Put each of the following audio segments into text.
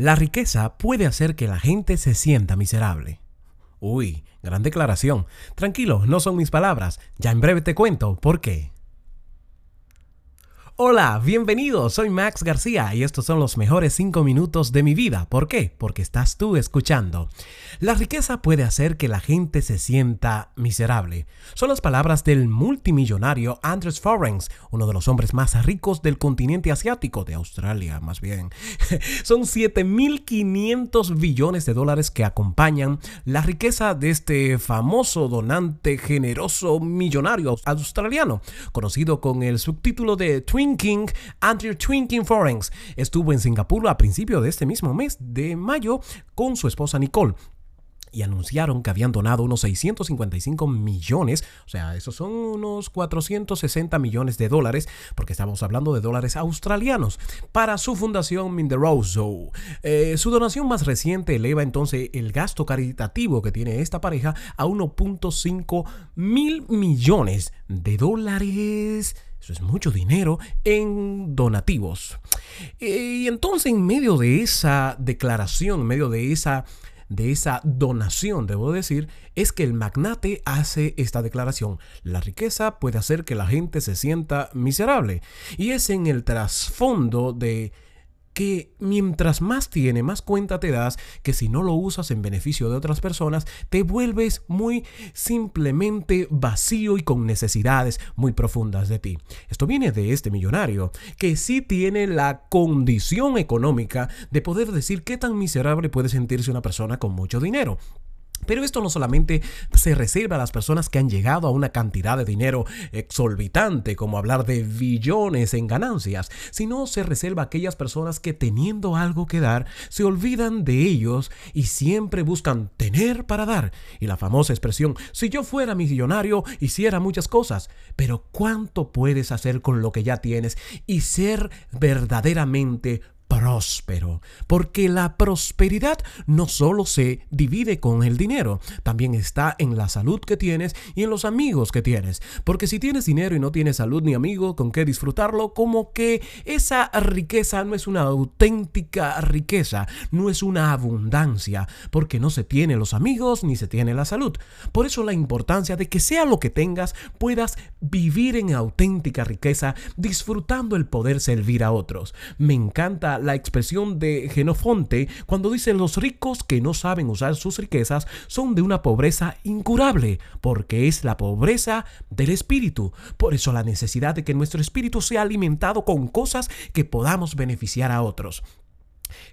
La riqueza puede hacer que la gente se sienta miserable. Uy, gran declaración. Tranquilo, no son mis palabras. Ya en breve te cuento por qué. Hola, bienvenido, soy Max García y estos son los mejores 5 minutos de mi vida. ¿Por qué? Porque estás tú escuchando. La riqueza puede hacer que la gente se sienta miserable. Son las palabras del multimillonario Andres Forens, uno de los hombres más ricos del continente asiático, de Australia más bien. son 7.500 billones de dólares que acompañan la riqueza de este famoso donante generoso millonario australiano, conocido con el subtítulo de Twin King, Andrew Twinking Forens. Estuvo en Singapur a principios de este mismo mes de mayo con su esposa Nicole y anunciaron que habían donado unos 655 millones, o sea, esos son unos 460 millones de dólares, porque estamos hablando de dólares australianos, para su fundación Minderoso. Eh, su donación más reciente eleva entonces el gasto caritativo que tiene esta pareja a 1.5 mil millones de dólares eso es mucho dinero en donativos. Eh, y entonces en medio de esa declaración, en medio de esa de esa donación, debo decir, es que el magnate hace esta declaración. La riqueza puede hacer que la gente se sienta miserable. Y es en el trasfondo de que mientras más tiene, más cuenta te das que si no lo usas en beneficio de otras personas, te vuelves muy simplemente vacío y con necesidades muy profundas de ti. Esto viene de este millonario, que sí tiene la condición económica de poder decir qué tan miserable puede sentirse una persona con mucho dinero. Pero esto no solamente se reserva a las personas que han llegado a una cantidad de dinero exorbitante, como hablar de billones en ganancias, sino se reserva a aquellas personas que teniendo algo que dar, se olvidan de ellos y siempre buscan tener para dar. Y la famosa expresión, si yo fuera millonario, hiciera muchas cosas, pero ¿cuánto puedes hacer con lo que ya tienes y ser verdaderamente próspero, porque la prosperidad no solo se divide con el dinero, también está en la salud que tienes y en los amigos que tienes, porque si tienes dinero y no tienes salud ni amigo con qué disfrutarlo, como que esa riqueza no es una auténtica riqueza, no es una abundancia, porque no se tiene los amigos ni se tiene la salud. Por eso la importancia de que sea lo que tengas, puedas vivir en auténtica riqueza, disfrutando el poder servir a otros. Me encanta la expresión de Genofonte cuando dice los ricos que no saben usar sus riquezas son de una pobreza incurable, porque es la pobreza del espíritu. Por eso la necesidad de que nuestro espíritu sea alimentado con cosas que podamos beneficiar a otros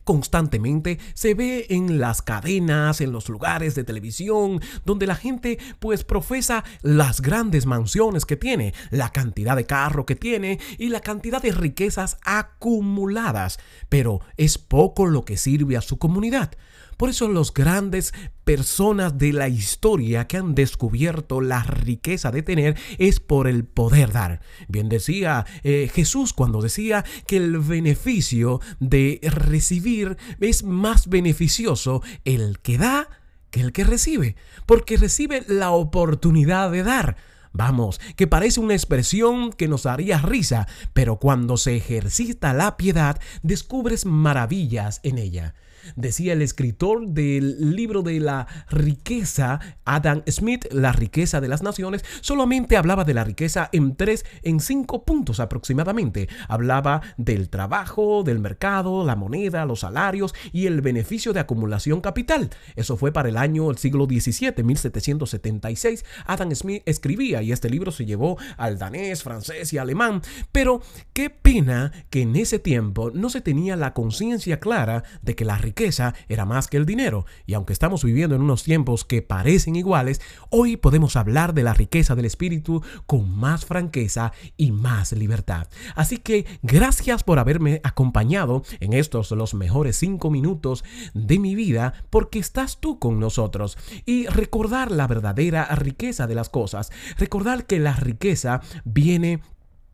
constantemente se ve en las cadenas, en los lugares de televisión, donde la gente pues profesa las grandes mansiones que tiene, la cantidad de carro que tiene y la cantidad de riquezas acumuladas, pero es poco lo que sirve a su comunidad. Por eso los grandes personas de la historia que han descubierto la riqueza de tener es por el poder dar. Bien decía eh, Jesús cuando decía que el beneficio de recibir es más beneficioso el que da que el que recibe, porque recibe la oportunidad de dar. Vamos, que parece una expresión que nos haría risa, pero cuando se ejercita la piedad, descubres maravillas en ella. Decía el escritor del libro de la riqueza, Adam Smith, La riqueza de las naciones, solamente hablaba de la riqueza en tres, en cinco puntos aproximadamente. Hablaba del trabajo, del mercado, la moneda, los salarios y el beneficio de acumulación capital. Eso fue para el año del siglo XVII, 1776. Adam Smith escribía y este libro se llevó al danés, francés y alemán. Pero qué pena que en ese tiempo no se tenía la conciencia clara de que la riqueza riqueza era más que el dinero, y aunque estamos viviendo en unos tiempos que parecen iguales, hoy podemos hablar de la riqueza del espíritu con más franqueza y más libertad. Así que gracias por haberme acompañado en estos los mejores cinco minutos de mi vida, porque estás tú con nosotros. Y recordar la verdadera riqueza de las cosas, recordar que la riqueza viene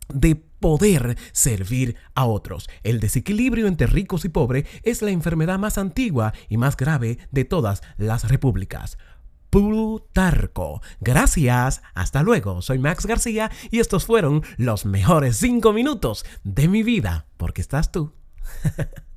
de poder servir a otros. El desequilibrio entre ricos y pobres es la enfermedad más antigua y más grave de todas las repúblicas. Plutarco. Gracias, hasta luego. Soy Max García y estos fueron los mejores cinco minutos de mi vida, porque estás tú.